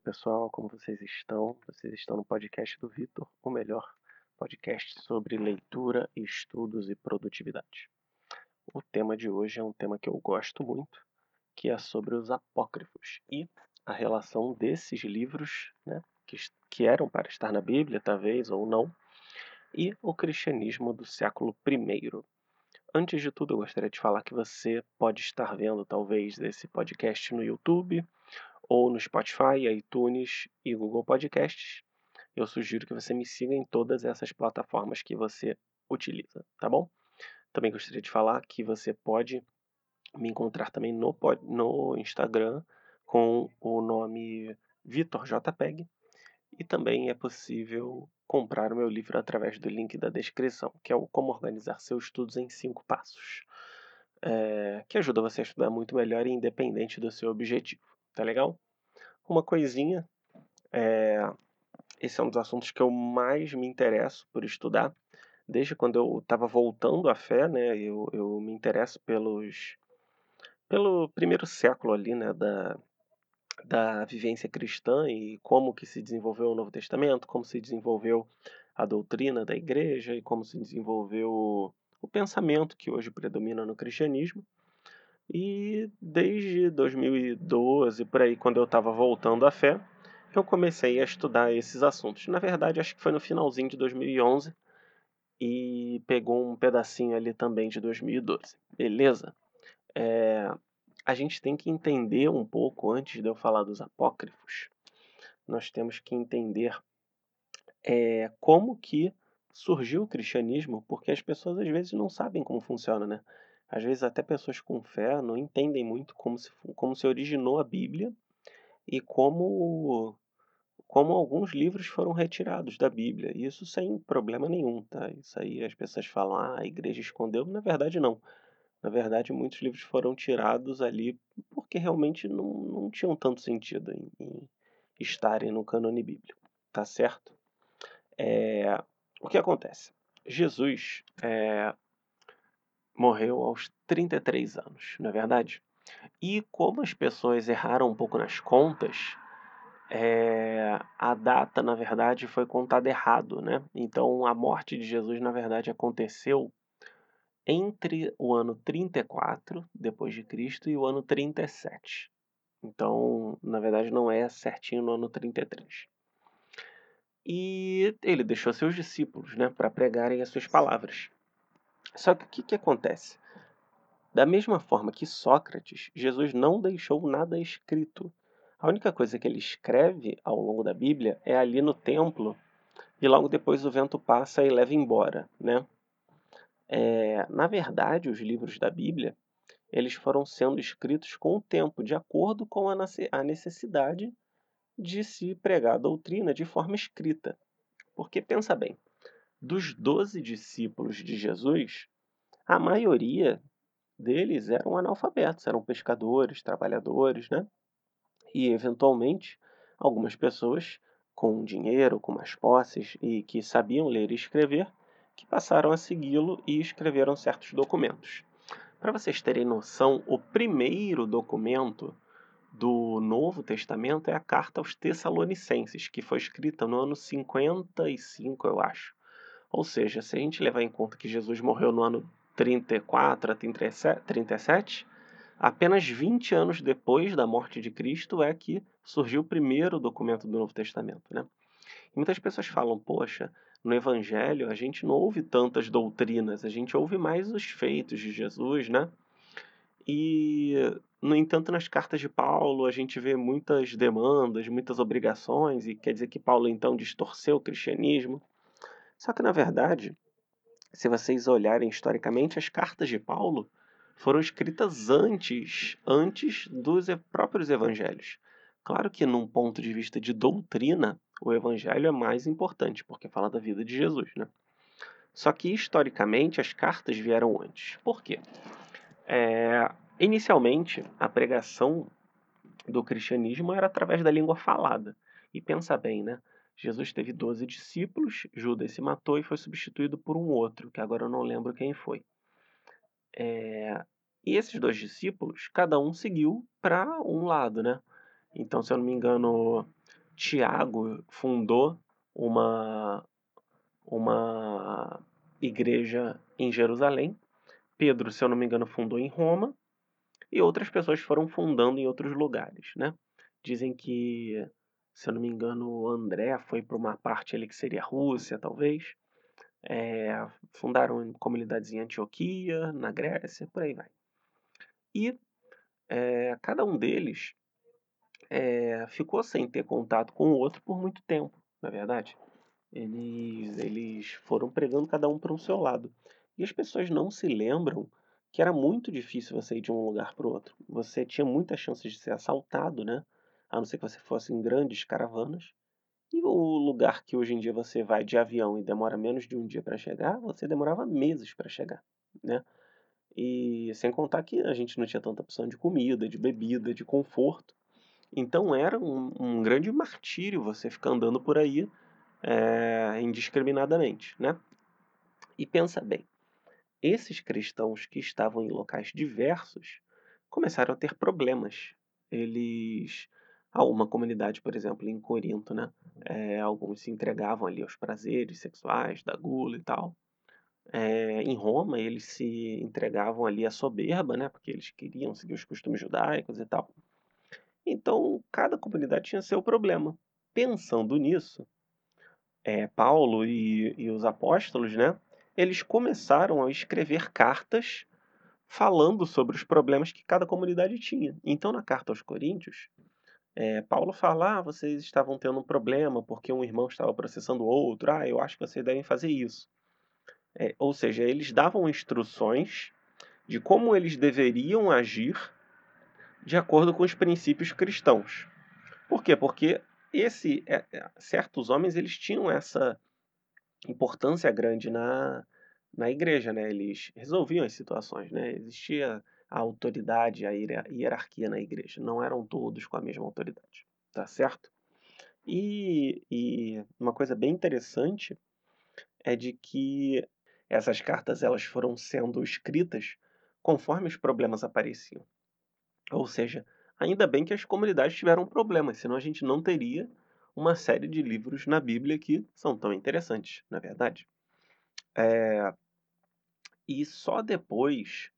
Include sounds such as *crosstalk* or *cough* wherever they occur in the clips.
pessoal, como vocês estão? Vocês estão no podcast do Vitor, o melhor podcast sobre leitura, estudos e produtividade. O tema de hoje é um tema que eu gosto muito, que é sobre os apócrifos e a relação desses livros, né, que, que eram para estar na Bíblia, talvez ou não, e o cristianismo do século I. Antes de tudo, eu gostaria de falar que você pode estar vendo talvez esse podcast no YouTube ou no Spotify, iTunes e Google Podcasts. Eu sugiro que você me siga em todas essas plataformas que você utiliza, tá bom? Também gostaria de falar que você pode me encontrar também no, no Instagram com o nome VitorJPEG e também é possível comprar o meu livro através do link da descrição, que é o Como Organizar Seus Estudos em 5 Passos, é, que ajuda você a estudar muito melhor e independente do seu objetivo. Tá legal? Uma coisinha, é, esse é um dos assuntos que eu mais me interesso por estudar. Desde quando eu estava voltando à fé, né, eu, eu me interesso pelos, pelo primeiro século ali, né, da, da vivência cristã e como que se desenvolveu o Novo Testamento, como se desenvolveu a doutrina da igreja e como se desenvolveu o pensamento que hoje predomina no cristianismo. E desde 2012, por aí, quando eu estava voltando à fé, eu comecei a estudar esses assuntos. Na verdade, acho que foi no finalzinho de 2011 e pegou um pedacinho ali também de 2012. Beleza? É, a gente tem que entender um pouco, antes de eu falar dos apócrifos, nós temos que entender é, como que surgiu o cristianismo, porque as pessoas às vezes não sabem como funciona, né? Às vezes até pessoas com fé não entendem muito como se, como se originou a Bíblia e como, como alguns livros foram retirados da Bíblia. Isso sem problema nenhum, tá? Isso aí as pessoas falam, ah, a igreja escondeu. Na verdade, não. Na verdade, muitos livros foram tirados ali porque realmente não, não tinham tanto sentido em, em estarem no cânone bíblico, tá certo? É, o que acontece? Jesus é, morreu aos 33 anos, não é verdade? E como as pessoas erraram um pouco nas contas, é, a data, na verdade, foi contada errado, né? Então, a morte de Jesus, na verdade, aconteceu entre o ano 34 depois de Cristo e o ano 37. Então, na verdade, não é certinho no ano 33. E ele deixou seus discípulos, né, para pregarem as suas palavras. Só que o que, que acontece? Da mesma forma que Sócrates, Jesus não deixou nada escrito. A única coisa que ele escreve ao longo da Bíblia é ali no templo, e logo depois o vento passa e leva embora, né? É, na verdade, os livros da Bíblia eles foram sendo escritos com o tempo, de acordo com a necessidade de se pregar a doutrina de forma escrita. Porque pensa bem, dos doze discípulos de Jesus, a maioria deles eram analfabetos, eram pescadores, trabalhadores, né? E, eventualmente, algumas pessoas com dinheiro, com mais posses e que sabiam ler e escrever, que passaram a segui-lo e escreveram certos documentos. Para vocês terem noção, o primeiro documento do Novo Testamento é a carta aos Tessalonicenses, que foi escrita no ano 55, eu acho. Ou seja, se a gente levar em conta que Jesus morreu no ano 34 a 37, apenas 20 anos depois da morte de Cristo é que surgiu o primeiro documento do Novo Testamento. Né? E muitas pessoas falam, poxa, no Evangelho a gente não ouve tantas doutrinas, a gente ouve mais os feitos de Jesus, né? E, no entanto, nas cartas de Paulo a gente vê muitas demandas, muitas obrigações, e quer dizer que Paulo então distorceu o cristianismo. Só que, na verdade, se vocês olharem historicamente, as cartas de Paulo foram escritas antes, antes dos próprios evangelhos. Claro que, num ponto de vista de doutrina, o evangelho é mais importante, porque fala da vida de Jesus, né? Só que, historicamente, as cartas vieram antes. Por quê? É, inicialmente, a pregação do cristianismo era através da língua falada. E pensa bem, né? Jesus teve 12 discípulos, Judas se matou e foi substituído por um outro, que agora eu não lembro quem foi. É... E esses dois discípulos, cada um seguiu para um lado, né? Então, se eu não me engano, Tiago fundou uma, uma igreja em Jerusalém. Pedro, se eu não me engano, fundou em Roma. E outras pessoas foram fundando em outros lugares, né? Dizem que, se eu não me engano, André foi para uma parte ali que seria Rússia, talvez. É, fundaram comunidades em Antioquia, na Grécia, por aí vai. E é, cada um deles é, ficou sem ter contato com o outro por muito tempo, na é verdade. Eles, eles foram pregando cada um para o seu lado. E as pessoas não se lembram que era muito difícil você ir de um lugar para o outro. Você tinha muitas chances de ser assaltado, né? A não ser que você fosse em grandes caravanas. E o lugar que hoje em dia você vai de avião e demora menos de um dia para chegar, você demorava meses para chegar, né? E sem contar que a gente não tinha tanta opção de comida, de bebida, de conforto. Então era um, um grande martírio você ficar andando por aí é, indiscriminadamente, né? E pensa bem, esses cristãos que estavam em locais diversos começaram a ter problemas. Eles, há uma comunidade, por exemplo, em Corinto, né? É, alguns se entregavam ali aos prazeres sexuais, da gula e tal. É, em Roma, eles se entregavam ali à soberba, né? Porque eles queriam seguir os costumes judaicos e tal. Então, cada comunidade tinha seu problema. Pensando nisso, é, Paulo e, e os apóstolos, né? Eles começaram a escrever cartas falando sobre os problemas que cada comunidade tinha. Então, na carta aos Coríntios, é, Paulo fala: ah, vocês estavam tendo um problema porque um irmão estava processando o outro. Ah, eu acho que vocês devem fazer isso. É, ou seja, eles davam instruções de como eles deveriam agir de acordo com os princípios cristãos. Por quê? Porque esse, é, certos homens eles tinham essa importância grande na, na igreja, né? Eles resolviam as situações, né? Existia a autoridade, a hierarquia na igreja. Não eram todos com a mesma autoridade, tá certo? E, e uma coisa bem interessante é de que essas cartas elas foram sendo escritas conforme os problemas apareciam. Ou seja, ainda bem que as comunidades tiveram problemas, senão a gente não teria uma série de livros na Bíblia que são tão interessantes, na é verdade. É... E só depois,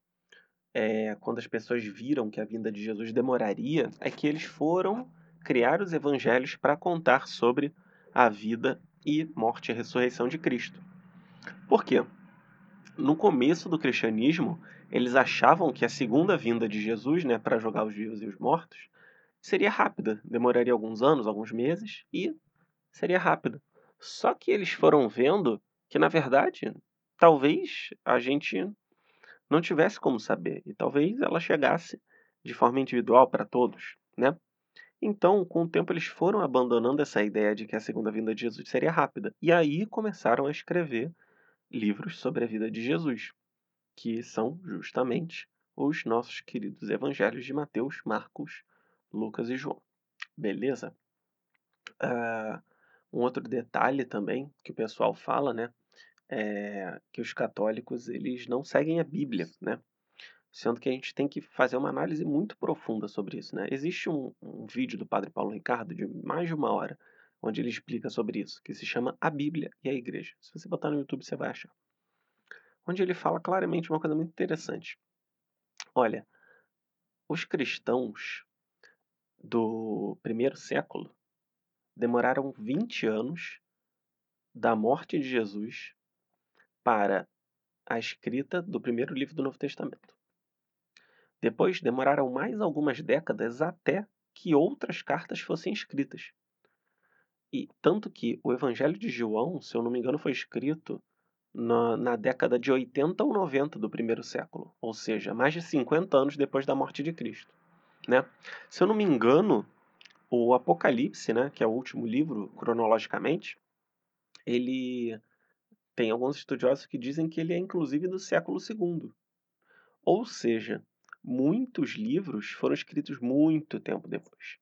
é, quando as pessoas viram que a vinda de Jesus demoraria, é que eles foram criar os evangelhos para contar sobre a vida e morte e ressurreição de Cristo. Por quê? No começo do cristianismo, eles achavam que a segunda vinda de Jesus, né, para jogar os vivos e os mortos, seria rápida, demoraria alguns anos, alguns meses e seria rápida. Só que eles foram vendo que, na verdade, talvez a gente não tivesse como saber e talvez ela chegasse de forma individual para todos, né? Então, com o tempo, eles foram abandonando essa ideia de que a segunda vinda de Jesus seria rápida. E aí começaram a escrever livros sobre a vida de Jesus, que são justamente os nossos queridos evangelhos de Mateus, Marcos, Lucas e João. Beleza? Uh, um outro detalhe também que o pessoal fala, né? É que os católicos eles não seguem a Bíblia, né? Sendo que a gente tem que fazer uma análise muito profunda sobre isso, né? Existe um, um vídeo do Padre Paulo Ricardo de mais de uma hora onde ele explica sobre isso, que se chama A Bíblia e a Igreja. Se você botar no YouTube, você vai achar. Onde ele fala claramente uma coisa muito interessante. Olha, os cristãos do primeiro século demoraram 20 anos da morte de Jesus para a escrita do primeiro livro do Novo Testamento. Depois demoraram mais algumas décadas até que outras cartas fossem escritas. E tanto que o Evangelho de João, se eu não me engano, foi escrito na, na, década de 80 ou 90 do primeiro século, ou seja, mais de 50 anos depois da morte de Cristo. Né? Se eu não me engano, o Apocalipse, né, que é o último livro cronologicamente, ele tem alguns estudiosos que dizem que ele é inclusive do século II. Ou seja, muitos livros foram escritos muito tempo depois.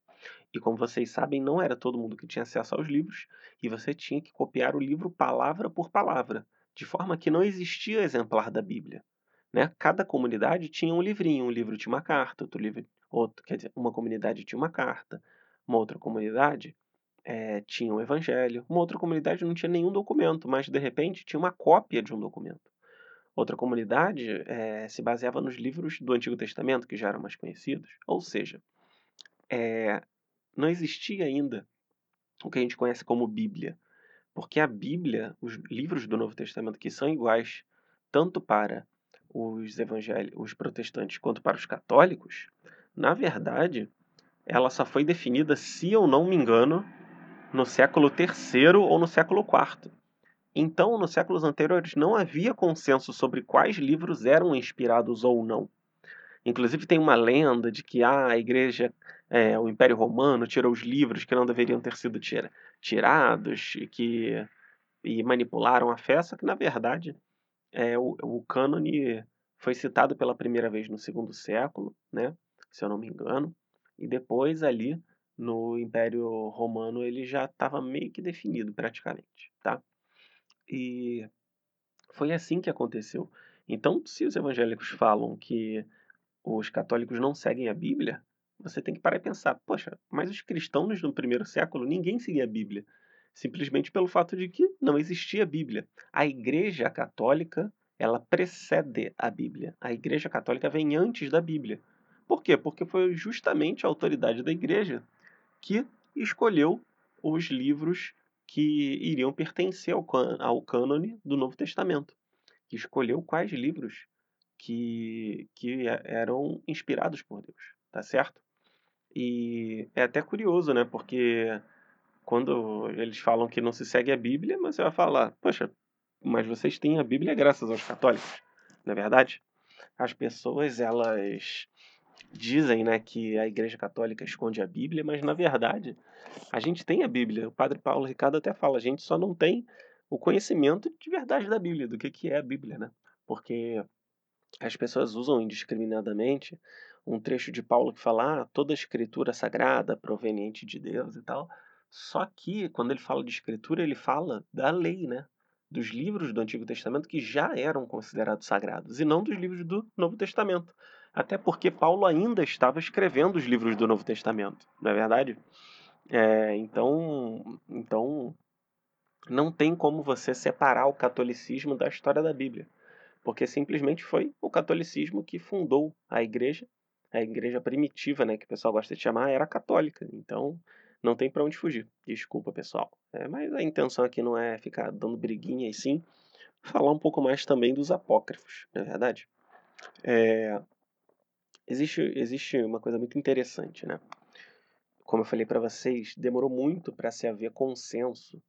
E como vocês sabem, não era todo mundo que tinha acesso aos livros, e você tinha que copiar o livro palavra por palavra, de forma que não existia exemplar da Bíblia. Né? Cada comunidade tinha um livrinho, um livro tinha uma carta, outro livro, outro, quer dizer, uma comunidade tinha uma carta, uma outra comunidade é, tinha o Evangelho. Uma outra comunidade não tinha nenhum documento, mas de repente tinha uma cópia de um documento. Outra comunidade é, se baseava nos livros do Antigo Testamento, que já eram mais conhecidos. Ou seja, é, não existia ainda o que a gente conhece como Bíblia. Porque a Bíblia, os livros do Novo Testamento, que são iguais tanto para os evangélicos, os protestantes, quanto para os católicos, na verdade, ela só foi definida, se eu não me engano, no século III ou no século IV. Então, nos séculos anteriores, não havia consenso sobre quais livros eram inspirados ou não. Inclusive, tem uma lenda de que ah, a igreja, é, o Império Romano, tirou os livros que não deveriam ter sido tira tirados e que e manipularam a fé, só que, na verdade, é, o, o cânone foi citado pela primeira vez no segundo século, né, se eu não me engano, e depois ali no Império Romano ele já estava meio que definido praticamente, tá? E foi assim que aconteceu. Então, se os evangélicos falam que os católicos não seguem a Bíblia, você tem que parar e pensar: poxa, mas os cristãos no primeiro século ninguém seguia a Bíblia. Simplesmente pelo fato de que não existia Bíblia. A Igreja Católica, ela precede a Bíblia. A Igreja Católica vem antes da Bíblia. Por quê? Porque foi justamente a autoridade da Igreja que escolheu os livros que iriam pertencer ao, ao cânone do Novo Testamento, que escolheu quais livros que, que eram inspirados por Deus, tá certo? E é até curioso, né? Porque quando eles falam que não se segue a Bíblia, mas você vai falar, poxa, mas vocês têm a Bíblia graças aos católicos, não é verdade? As pessoas, elas dizem né, que a Igreja Católica esconde a Bíblia, mas na verdade a gente tem a Bíblia. O Padre Paulo Ricardo até fala, a gente só não tem o conhecimento de verdade da Bíblia, do que, que é a Bíblia, né? Porque as pessoas usam indiscriminadamente um trecho de Paulo que fala ah, toda escritura sagrada proveniente de Deus e tal. Só que quando ele fala de escritura, ele fala da lei, né? Dos livros do Antigo Testamento que já eram considerados sagrados e não dos livros do Novo Testamento. Até porque Paulo ainda estava escrevendo os livros do Novo Testamento, não é verdade? É, então, então, não tem como você separar o catolicismo da história da Bíblia, porque simplesmente foi o catolicismo que fundou a igreja, a igreja primitiva, né, que o pessoal gosta de chamar, era católica. Então, não tem para onde fugir. Desculpa, pessoal. É, mas a intenção aqui não é ficar dando briguinha e sim falar um pouco mais também dos apócrifos, não é verdade? É, Existe, existe uma coisa muito interessante, né? Como eu falei para vocês, demorou muito para se haver consenso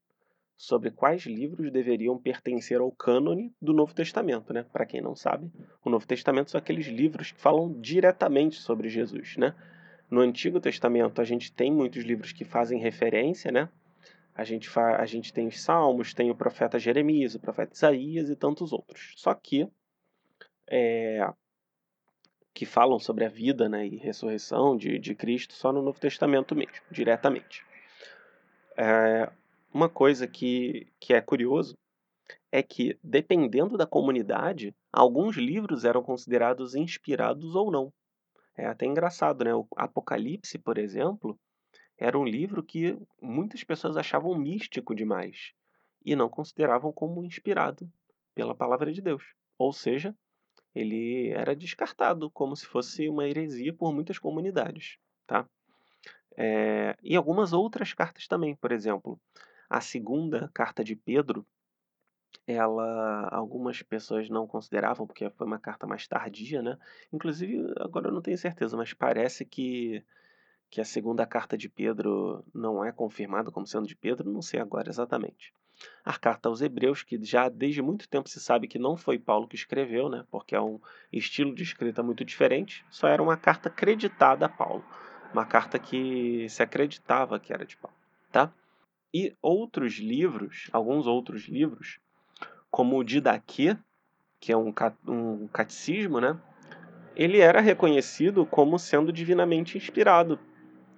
sobre quais livros deveriam pertencer ao cânone do Novo Testamento, né? Para quem não sabe, o Novo Testamento são aqueles livros que falam diretamente sobre Jesus, né? No Antigo Testamento a gente tem muitos livros que fazem referência, né? A gente, fa a gente tem os Salmos, tem o profeta Jeremias, o profeta Isaías e tantos outros. Só que é, que falam sobre a vida né, e ressurreição de, de Cristo só no Novo Testamento mesmo, diretamente. É, uma coisa que, que é curioso é que, dependendo da comunidade, alguns livros eram considerados inspirados ou não. É até engraçado, né? O Apocalipse, por exemplo, era um livro que muitas pessoas achavam místico demais e não consideravam como inspirado pela palavra de Deus. Ou seja, ele era descartado como se fosse uma heresia por muitas comunidades, tá? É, e algumas outras cartas também, por exemplo, a segunda carta de Pedro, ela algumas pessoas não consideravam porque foi uma carta mais tardia, né? Inclusive, agora eu não tenho certeza, mas parece que que a segunda carta de Pedro não é confirmada como sendo de Pedro, não sei agora exatamente a carta aos Hebreus, que já desde muito tempo se sabe que não foi Paulo que escreveu, né, porque é um estilo de escrita muito diferente, só era uma carta acreditada a Paulo, uma carta que se acreditava que era de Paulo, tá? E outros livros, alguns outros livros, como o Didaquê, que é um, um catecismo, né, ele era reconhecido como sendo divinamente inspirado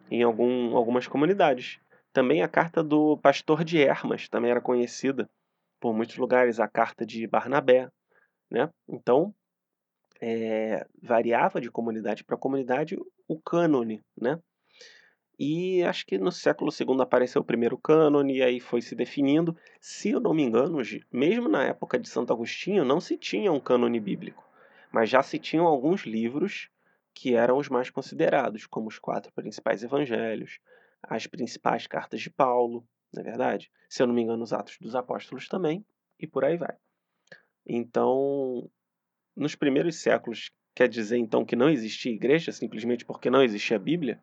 em algum, algumas comunidades. Também a carta do pastor de Hermas também era conhecida por muitos lugares, a carta de Barnabé, né? Então, é, variava de comunidade para comunidade o cânone, né? E acho que no século II apareceu o primeiro cânone, e aí foi se definindo. Se eu não me engano, mesmo na época de Santo Agostinho, não se tinha um cânone bíblico, mas já se tinham alguns livros que eram os mais considerados, como os quatro principais evangelhos, as principais cartas de Paulo, não é verdade? Se eu não me engano, os Atos dos Apóstolos também, e por aí vai. Então, nos primeiros séculos, quer dizer então que não existia igreja simplesmente porque não existia Bíblia?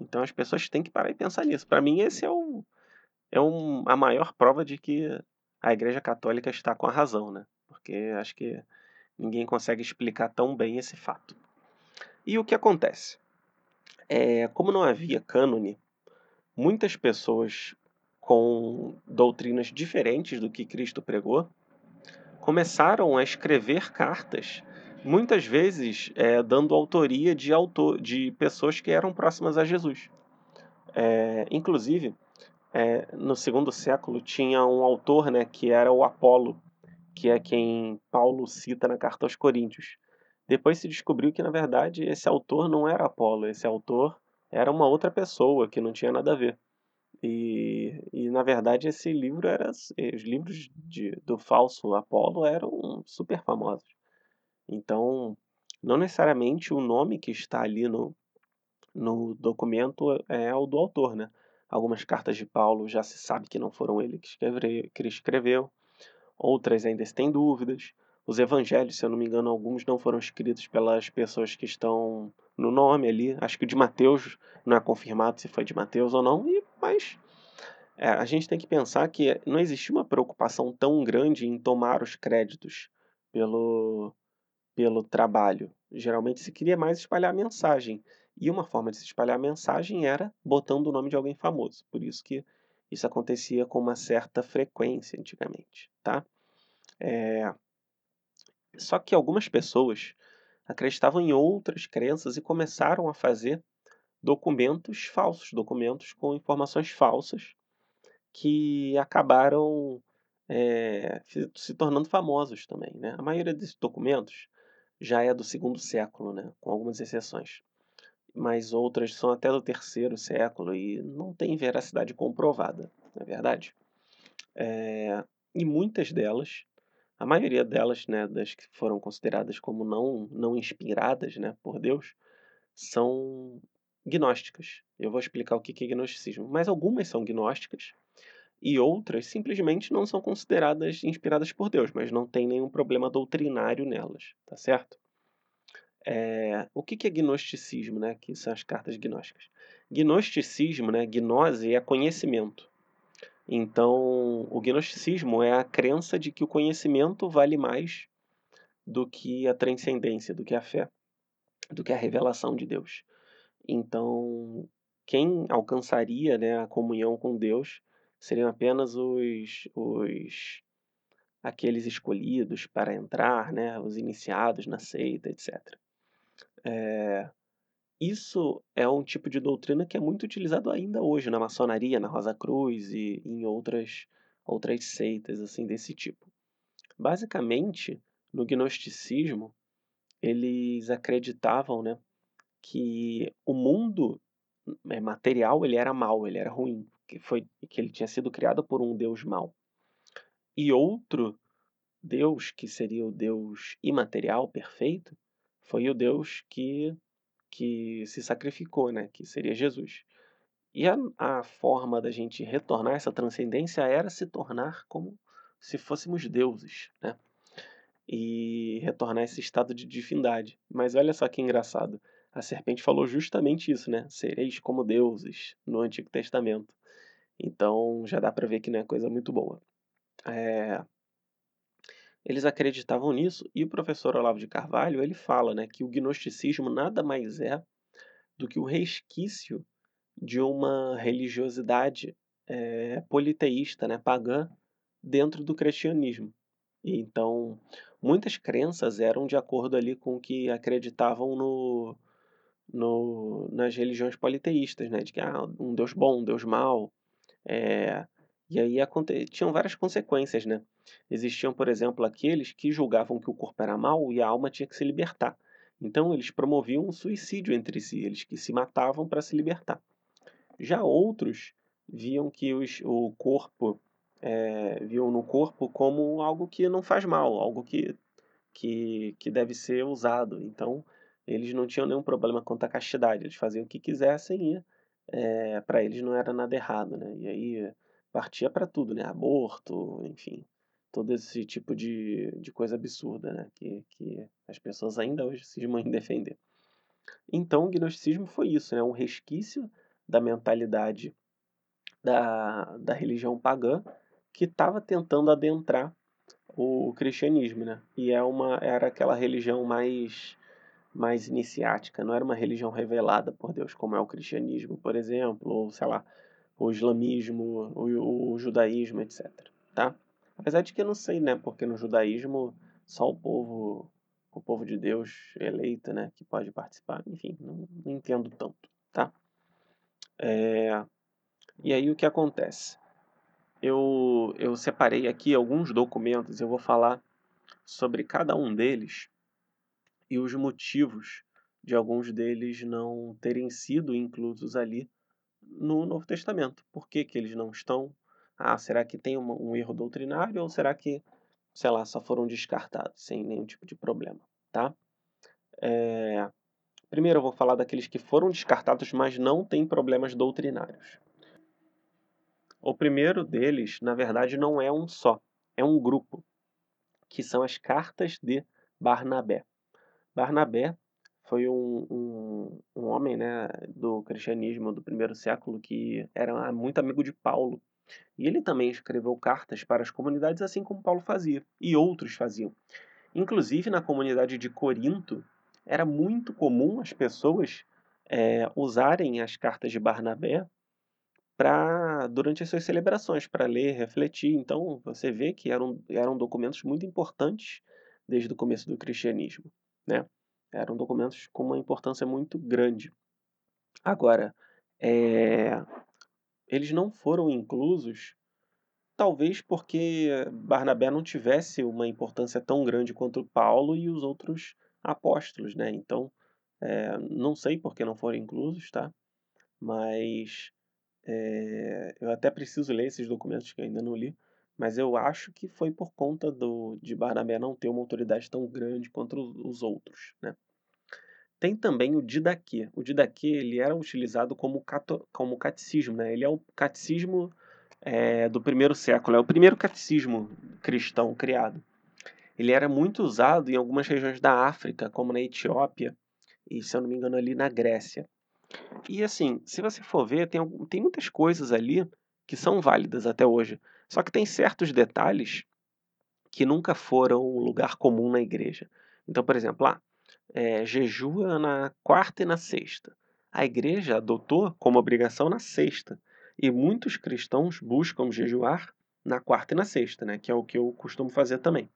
Então as pessoas têm que parar e pensar nisso. Para mim, esse é, o, é um, a maior prova de que a Igreja Católica está com a razão, né? Porque acho que ninguém consegue explicar tão bem esse fato. E o que acontece? É, como não havia cânone, muitas pessoas com doutrinas diferentes do que Cristo pregou começaram a escrever cartas, muitas vezes é, dando autoria de, autor, de pessoas que eram próximas a Jesus. É, inclusive, é, no segundo século tinha um autor né, que era o Apolo, que é quem Paulo cita na carta aos Coríntios. Depois se descobriu que, na verdade, esse autor não era Apolo, esse autor era uma outra pessoa que não tinha nada a ver. E, e na verdade esse livro era os livros de, do falso Apolo eram super famosos. Então, não necessariamente o nome que está ali no, no documento é o do autor, né? Algumas cartas de Paulo já se sabe que não foram ele que, escreve, que escreveu, outras ainda têm dúvidas. Os evangelhos, se eu não me engano, alguns não foram escritos pelas pessoas que estão no nome ali. Acho que o de Mateus não é confirmado se foi de Mateus ou não, e, mas é, a gente tem que pensar que não existia uma preocupação tão grande em tomar os créditos pelo, pelo trabalho. Geralmente se queria mais espalhar a mensagem. E uma forma de se espalhar a mensagem era botando o nome de alguém famoso. Por isso que isso acontecia com uma certa frequência antigamente, tá? É... Só que algumas pessoas acreditavam em outras crenças e começaram a fazer documentos falsos, documentos com informações falsas que acabaram é, se tornando famosos também. Né? A maioria desses documentos já é do segundo século, né? com algumas exceções. Mas outras são até do terceiro século e não tem veracidade comprovada, não é verdade? É, e muitas delas, a maioria delas, né, das que foram consideradas como não, não inspiradas né, por Deus, são gnósticas. Eu vou explicar o que é gnosticismo. Mas algumas são gnósticas e outras simplesmente não são consideradas inspiradas por Deus, mas não tem nenhum problema doutrinário nelas, tá certo? É, o que é gnosticismo, né? Que são as cartas gnósticas. Gnosticismo, né? Gnose é conhecimento. Então, o gnosticismo é a crença de que o conhecimento vale mais do que a transcendência, do que a fé, do que a revelação de Deus. Então, quem alcançaria né, a comunhão com Deus seriam apenas os, os aqueles escolhidos para entrar, né, os iniciados na seita, etc. É, isso é um tipo de doutrina que é muito utilizado ainda hoje na maçonaria, na Rosa Cruz e em outras outras seitas assim desse tipo. Basicamente, no gnosticismo, eles acreditavam, né, que o mundo é, material ele era mau, ele era ruim, que foi que ele tinha sido criado por um Deus mau. E outro Deus, que seria o Deus imaterial, perfeito, foi o Deus que que se sacrificou, né, que seria Jesus. E a, a forma da gente retornar essa transcendência era se tornar como se fôssemos deuses, né? E retornar esse estado de divindade. Mas olha só que engraçado a serpente falou justamente isso, né? Sereis como deuses no Antigo Testamento. Então já dá para ver que não é coisa muito boa. É... Eles acreditavam nisso e o professor Olavo de Carvalho ele fala, né, que o gnosticismo nada mais é do que o resquício de uma religiosidade é, politeísta, né, pagã, dentro do cristianismo. Então, muitas crenças eram de acordo ali com o que acreditavam no, no, nas religiões politeístas, né? De que ah, um Deus bom, um Deus mau. É, e aí aconte... tinham várias consequências, né? Existiam, por exemplo, aqueles que julgavam que o corpo era mau e a alma tinha que se libertar. Então eles promoviam um suicídio entre si, eles que se matavam para se libertar. Já outros viam que os, o corpo, é, viam no corpo como algo que não faz mal, algo que, que, que deve ser usado. Então, eles não tinham nenhum problema quanto à castidade, eles faziam o que quisessem e é, para eles não era nada errado, né? E aí partia para tudo, né? Aborto, enfim, todo esse tipo de, de coisa absurda, né? Que, que as pessoas ainda hoje cismam em *laughs* defender. Então, o gnosticismo foi isso, né? Um resquício da mentalidade da, da religião pagã que estava tentando adentrar o cristianismo, né? E é uma, era aquela religião mais mais iniciática, não era uma religião revelada por Deus, como é o cristianismo, por exemplo, ou sei lá, o islamismo, o, o judaísmo, etc. Tá? Apesar de que eu não sei, né? Porque no judaísmo só o povo, o povo de Deus eleito, né, que pode participar. Enfim, não, não entendo tanto, tá? É, e aí o que acontece? Eu, eu separei aqui alguns documentos, eu vou falar sobre cada um deles e os motivos de alguns deles não terem sido inclusos ali no Novo Testamento. Por que, que eles não estão? Ah, será que tem um erro doutrinário ou será que, sei lá, só foram descartados sem nenhum tipo de problema, tá? É... Primeiro eu vou falar daqueles que foram descartados, mas não têm problemas doutrinários. O primeiro deles, na verdade, não é um só, é um grupo, que são as cartas de Barnabé. Barnabé foi um, um, um, homem né, do cristianismo do primeiro século que era muito amigo de Paulo. E ele também escreveu cartas para as comunidades, assim como Paulo fazia, e outros faziam. Inclusive, na comunidade de Corinto, era muito comum as pessoas é, usarem as cartas de Barnabé para durante as suas celebrações, para ler, refletir. Então, você vê que eram, eram documentos muito importantes desde o começo do cristianismo. Né? Eram documentos com uma importância muito grande. Agora, é, eles não foram inclusos, talvez porque Barnabé não tivesse uma importância tão grande quanto Paulo e os outros apóstolos, né? Então, é, não sei por que não foram inclusos, tá? Mas é, eu até preciso ler esses documentos que ainda não li, mas eu acho que foi por conta do, de Barnabé não ter uma autoridade tão grande quanto os outros, né? Tem também o Didaquê. O Didaquê ele era utilizado como, cato, como catecismo, né? Ele é o catecismo é, do primeiro século, é o primeiro catecismo cristão criado. Ele era muito usado em algumas regiões da África, como na Etiópia e, se eu não me engano, ali na Grécia. E assim, se você for ver, tem, tem muitas coisas ali que são válidas até hoje. Só que tem certos detalhes que nunca foram lugar comum na igreja. Então, por exemplo, ah, é, jejua na quarta e na sexta. A igreja adotou como obrigação na sexta. E muitos cristãos buscam jejuar na quarta e na sexta, né? que é o que eu costumo fazer também.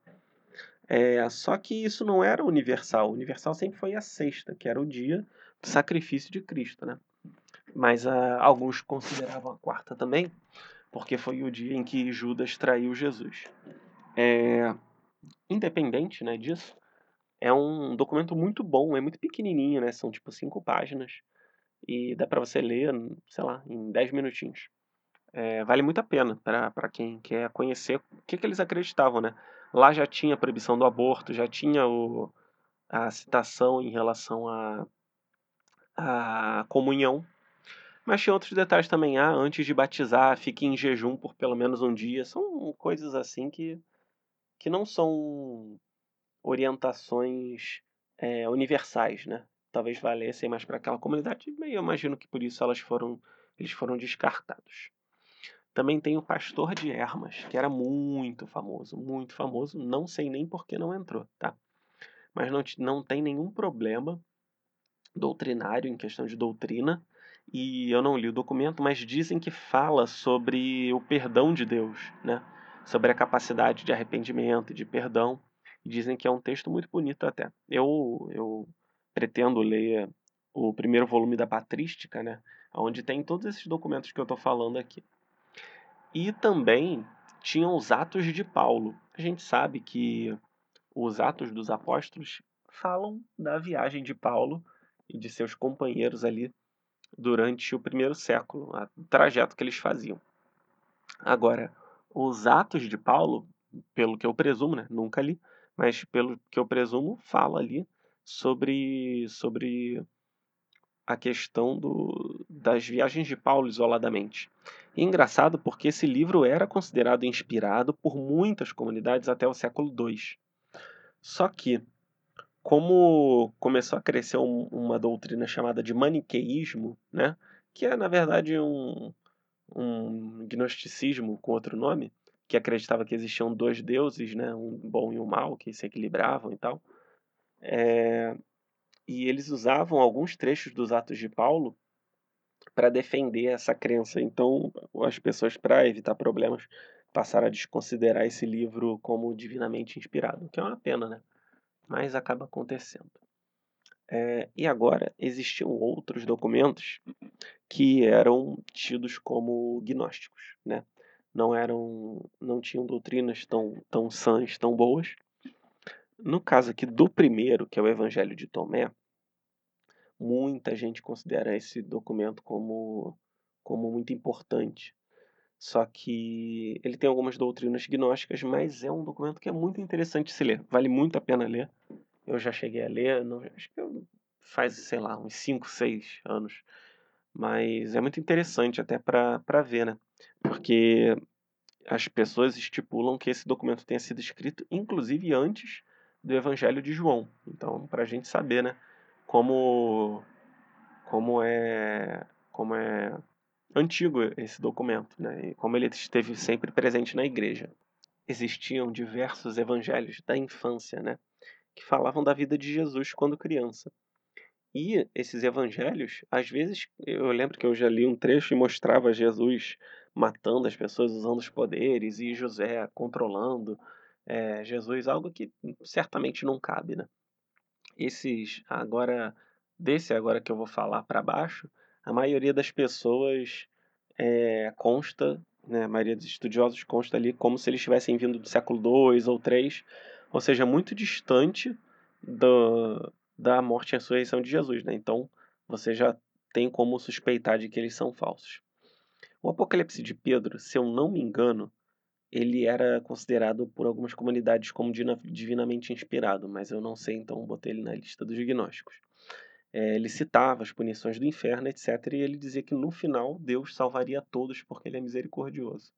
É, só que isso não era universal. O universal sempre foi a sexta, que era o dia do sacrifício de Cristo. Né? Mas ah, alguns consideravam a quarta também, porque foi o dia em que Judas traiu Jesus. É, independente né, disso, é um documento muito bom, é muito pequenininho, né? São tipo cinco páginas e dá para você ler, sei lá, em 10 minutinhos. É, vale muito a pena para quem quer conhecer o que, que eles acreditavam, né? Lá já tinha a proibição do aborto, já tinha o, a citação em relação à a, a comunhão, mas tinha outros detalhes também. Ah, antes de batizar, fique em jejum por pelo menos um dia. São coisas assim que, que não são orientações é, universais, né? Talvez valessem mais para aquela comunidade, e eu imagino que por isso elas foram, eles foram descartados. Também tem o Pastor de Hermas, que era muito famoso, muito famoso. Não sei nem por que não entrou, tá? Mas não, não tem nenhum problema doutrinário em questão de doutrina. E eu não li o documento, mas dizem que fala sobre o perdão de Deus, né? Sobre a capacidade de arrependimento e de perdão dizem que é um texto muito bonito até. Eu, eu pretendo ler o primeiro volume da Patrística, né? Onde tem todos esses documentos que eu estou falando aqui. E também tinham os Atos de Paulo. A gente sabe que os Atos dos Apóstolos falam da viagem de Paulo e de seus companheiros ali durante o primeiro século, o trajeto que eles faziam. Agora, os Atos de Paulo, pelo que eu presumo, né, nunca li, mas pelo que eu presumo, fala ali sobre, sobre a questão do, das viagens de Paulo isoladamente. E engraçado porque esse livro era considerado inspirado por muitas comunidades até o século II. Só que, como começou a crescer um, uma doutrina chamada de maniqueísmo, né, que é na verdade um, um gnosticismo com outro nome, que acreditava que existiam dois deuses, né, um bom e um mal, que se equilibravam e tal. É, e eles usavam alguns trechos dos Atos de Paulo para defender essa crença. Então, as pessoas, para evitar problemas, passaram a desconsiderar esse livro como divinamente inspirado, o que é uma pena, né? Mas acaba acontecendo. É, e agora existiam outros documentos que eram tidos como gnósticos, né? Não eram, não tinham doutrinas tão tão sãs, tão boas. No caso aqui do primeiro, que é o Evangelho de Tomé, muita gente considera esse documento como como muito importante. Só que ele tem algumas doutrinas gnósticas, mas é um documento que é muito interessante se ler. Vale muito a pena ler. Eu já cheguei a ler, não, acho que faz, sei lá, uns 5, 6 anos. Mas é muito interessante até para ver, né? Porque as pessoas estipulam que esse documento tenha sido escrito, inclusive antes do Evangelho de João. Então, para a gente saber, né? Como, como é como é antigo esse documento, né? E como ele esteve sempre presente na igreja. Existiam diversos evangelhos da infância, né? Que falavam da vida de Jesus quando criança. E esses evangelhos, às vezes, eu lembro que eu já li um trecho e mostrava Jesus matando as pessoas usando os poderes e José controlando é, Jesus, algo que certamente não cabe, né? Esses, agora, desse agora que eu vou falar para baixo, a maioria das pessoas é, consta, né, a maioria dos estudiosos consta ali como se eles tivessem vindo do século II ou III, ou seja, muito distante do, da morte e ressurreição de Jesus, né? Então, você já tem como suspeitar de que eles são falsos. O Apocalipse de Pedro, se eu não me engano, ele era considerado por algumas comunidades como divinamente inspirado, mas eu não sei, então botei ele na lista dos gnósticos. É, ele citava as punições do inferno, etc., e ele dizia que no final Deus salvaria todos porque ele é misericordioso.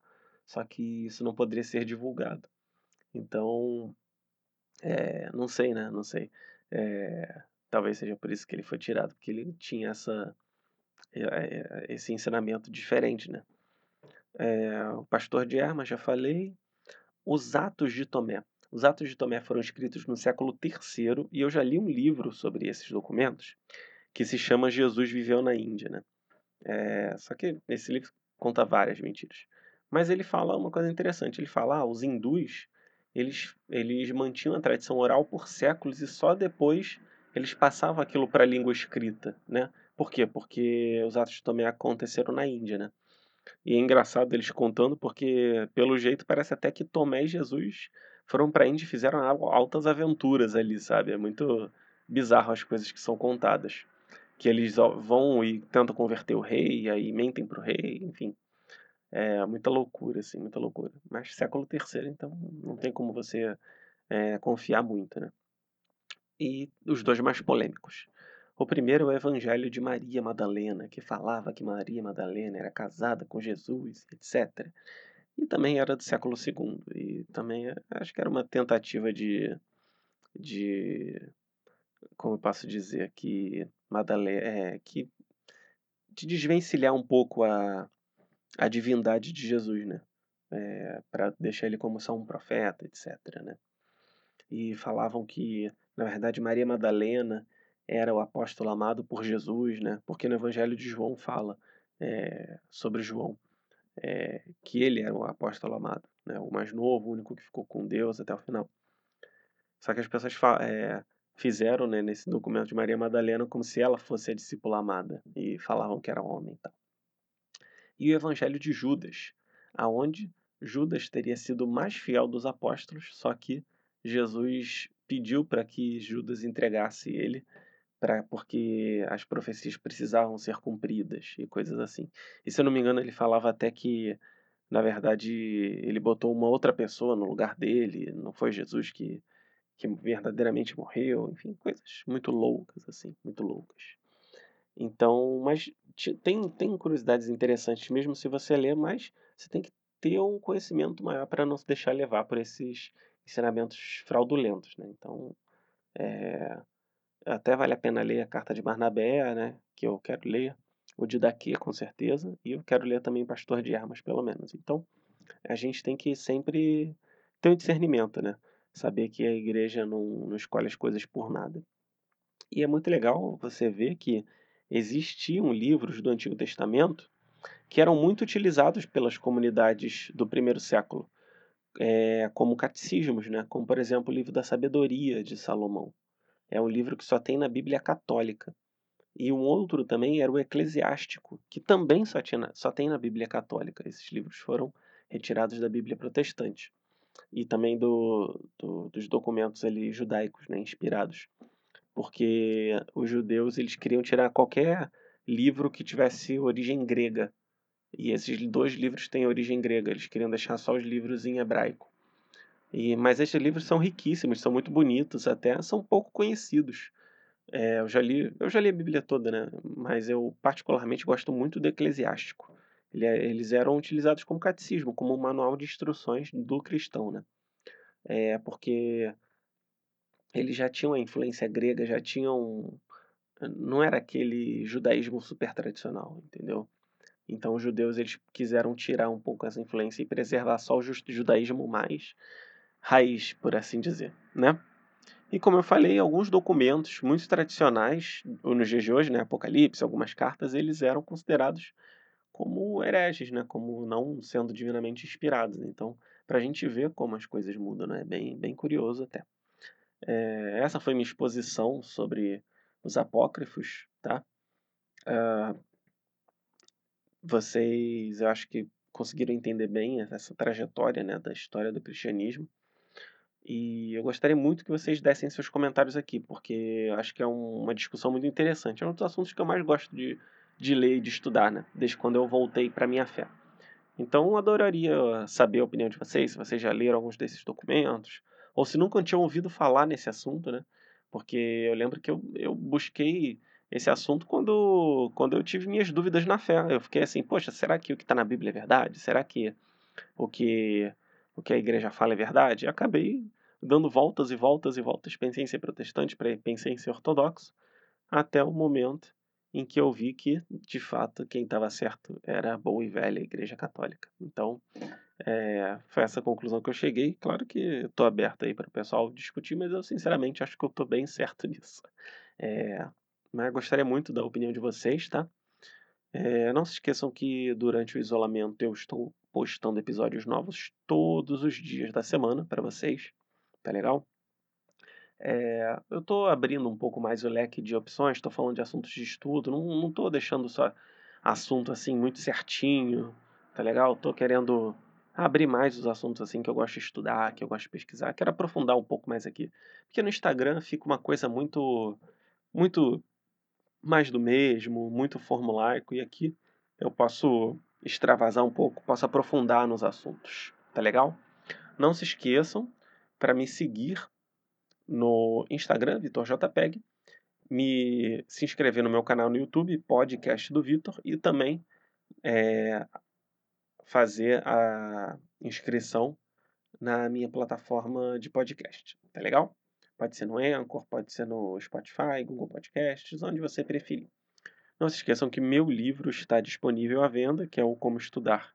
Só que isso não poderia ser divulgado. Então, é, não sei, né? Não sei. É, talvez seja por isso que ele foi tirado, porque ele tinha essa, esse ensinamento diferente, né? O pastor de Hermas, já falei. Os Atos de Tomé. Os Atos de Tomé foram escritos no século III e eu já li um livro sobre esses documentos que se chama Jesus Viveu na Índia, né? É, só que esse livro conta várias mentiras. Mas ele fala uma coisa interessante. Ele fala, ah, os hindus eles, eles mantinham a tradição oral por séculos e só depois eles passavam aquilo para a língua escrita, né? Por quê? Porque os atos de Tomé aconteceram na Índia, né? E é engraçado eles contando porque, pelo jeito, parece até que Tomé e Jesus foram para Índia e fizeram altas aventuras ali, sabe? É muito bizarro as coisas que são contadas. Que eles vão e tentam converter o rei, e aí mentem pro rei, enfim. É muita loucura, assim, muita loucura. Mas século terceiro, então não tem como você é, confiar muito, né? E os dois mais polêmicos. O primeiro é o Evangelho de Maria Madalena, que falava que Maria Madalena era casada com Jesus, etc. E também era do século II. E também acho que era uma tentativa de. de como eu posso dizer, que Madalena. É, que, de desvencilhar um pouco a, a divindade de Jesus, né? É, para deixar ele como só um profeta, etc. Né? E falavam que, na verdade, Maria Madalena era o apóstolo amado por Jesus, né? Porque no Evangelho de João fala é, sobre João é, que ele era o apóstolo amado, né? O mais novo, o único que ficou com Deus até o final. Só que as pessoas é, fizeram, né, nesse documento de Maria Madalena como se ela fosse a discípula amada e falavam que era homem, e tal e o Evangelho de Judas, aonde Judas teria sido o mais fiel dos apóstolos, só que Jesus pediu para que Judas entregasse ele porque as profecias precisavam ser cumpridas e coisas assim. E se eu não me engano, ele falava até que, na verdade, ele botou uma outra pessoa no lugar dele, não foi Jesus que, que verdadeiramente morreu, enfim, coisas muito loucas, assim, muito loucas. Então, mas tem, tem curiosidades interessantes mesmo se você ler, mas você tem que ter um conhecimento maior para não se deixar levar por esses ensinamentos fraudulentos, né? Então, é, até vale a pena ler a carta de Barnabé, né? Que eu quero ler, o de Daquê, com certeza, e eu quero ler também Pastor de Armas, pelo menos. Então, a gente tem que sempre ter um discernimento, né? Saber que a igreja não, não escolhe as coisas por nada. E é muito legal você ver que existiam livros do Antigo Testamento que eram muito utilizados pelas comunidades do primeiro século, é, como catecismos, né? como por exemplo o livro da Sabedoria de Salomão. É um livro que só tem na Bíblia Católica. E um outro também era o Eclesiástico, que também só, tinha, só tem na Bíblia Católica. Esses livros foram retirados da Bíblia Protestante e também do, do, dos documentos ali judaicos, né, inspirados, porque os judeus eles queriam tirar qualquer livro que tivesse origem grega e esses dois livros têm origem grega. Eles queriam deixar só os livros em hebraico. E, mas esses livros são riquíssimos, são muito bonitos, até são pouco conhecidos. É, eu já li, eu já li a Bíblia toda, né? Mas eu particularmente gosto muito do Eclesiástico. Ele, é, eles eram utilizados como catecismo, como um manual de instruções do cristão, né? É porque eles já tinham a influência grega, já tinham não era aquele judaísmo super tradicional, entendeu? Então os judeus eles quiseram tirar um pouco essa influência e preservar só o judaísmo mais raiz, por assim dizer, né? E como eu falei, alguns documentos muito tradicionais, nos dias de hoje, né, Apocalipse, algumas cartas, eles eram considerados como hereges, né, como não sendo divinamente inspirados. Então, para a gente ver como as coisas mudam, né, é bem, bem curioso até. É, essa foi minha exposição sobre os apócrifos, tá? Uh, vocês, eu acho que conseguiram entender bem essa trajetória, né, da história do cristianismo. E eu gostaria muito que vocês dessem seus comentários aqui, porque acho que é um, uma discussão muito interessante. É um dos assuntos que eu mais gosto de, de ler e de estudar, né? Desde quando eu voltei para minha fé. Então, adoraria saber a opinião de vocês, se vocês já leram alguns desses documentos, ou se nunca tinham ouvido falar nesse assunto, né? Porque eu lembro que eu, eu busquei esse assunto quando, quando eu tive minhas dúvidas na fé. Eu fiquei assim, poxa, será que o que está na Bíblia é verdade? Será que o que, o que a igreja fala é verdade? E acabei dando voltas e voltas e voltas. Pensei em ser protestante, pensei em ser ortodoxo, até o momento em que eu vi que, de fato, quem estava certo era a boa e velha Igreja Católica. Então, é, foi essa conclusão que eu cheguei. Claro que estou aberto aí para o pessoal discutir, mas eu, sinceramente, acho que eu estou bem certo *laughs* nisso. É, mas gostaria muito da opinião de vocês, tá? É, não se esqueçam que durante o isolamento eu estou postando episódios novos todos os dias da semana para vocês. Tá legal? É, eu estou abrindo um pouco mais o leque de opções, estou falando de assuntos de estudo, não estou deixando só assunto assim muito certinho, tá legal? Estou querendo abrir mais os assuntos assim que eu gosto de estudar, que eu gosto de pesquisar, quero aprofundar um pouco mais aqui, porque no Instagram fica uma coisa muito, muito mais do mesmo, muito formulaico, e aqui eu posso extravasar um pouco, posso aprofundar nos assuntos, tá legal? Não se esqueçam para me seguir no Instagram, VitorJPEG, me se inscrever no meu canal no YouTube, Podcast do Vitor, e também é, fazer a inscrição na minha plataforma de podcast, tá legal? Pode ser no Anchor, pode ser no Spotify, Google Podcasts, onde você preferir. Não se esqueçam que meu livro está disponível à venda, que é o Como Estudar,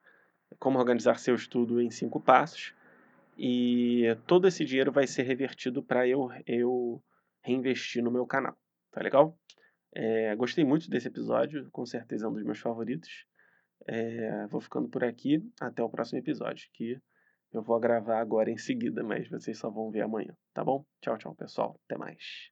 Como Organizar Seu Estudo em Cinco Passos. E todo esse dinheiro vai ser revertido para eu, eu reinvestir no meu canal. Tá legal? É, gostei muito desse episódio, com certeza é um dos meus favoritos. É, vou ficando por aqui. Até o próximo episódio, que eu vou gravar agora em seguida, mas vocês só vão ver amanhã, tá bom? Tchau, tchau, pessoal. Até mais.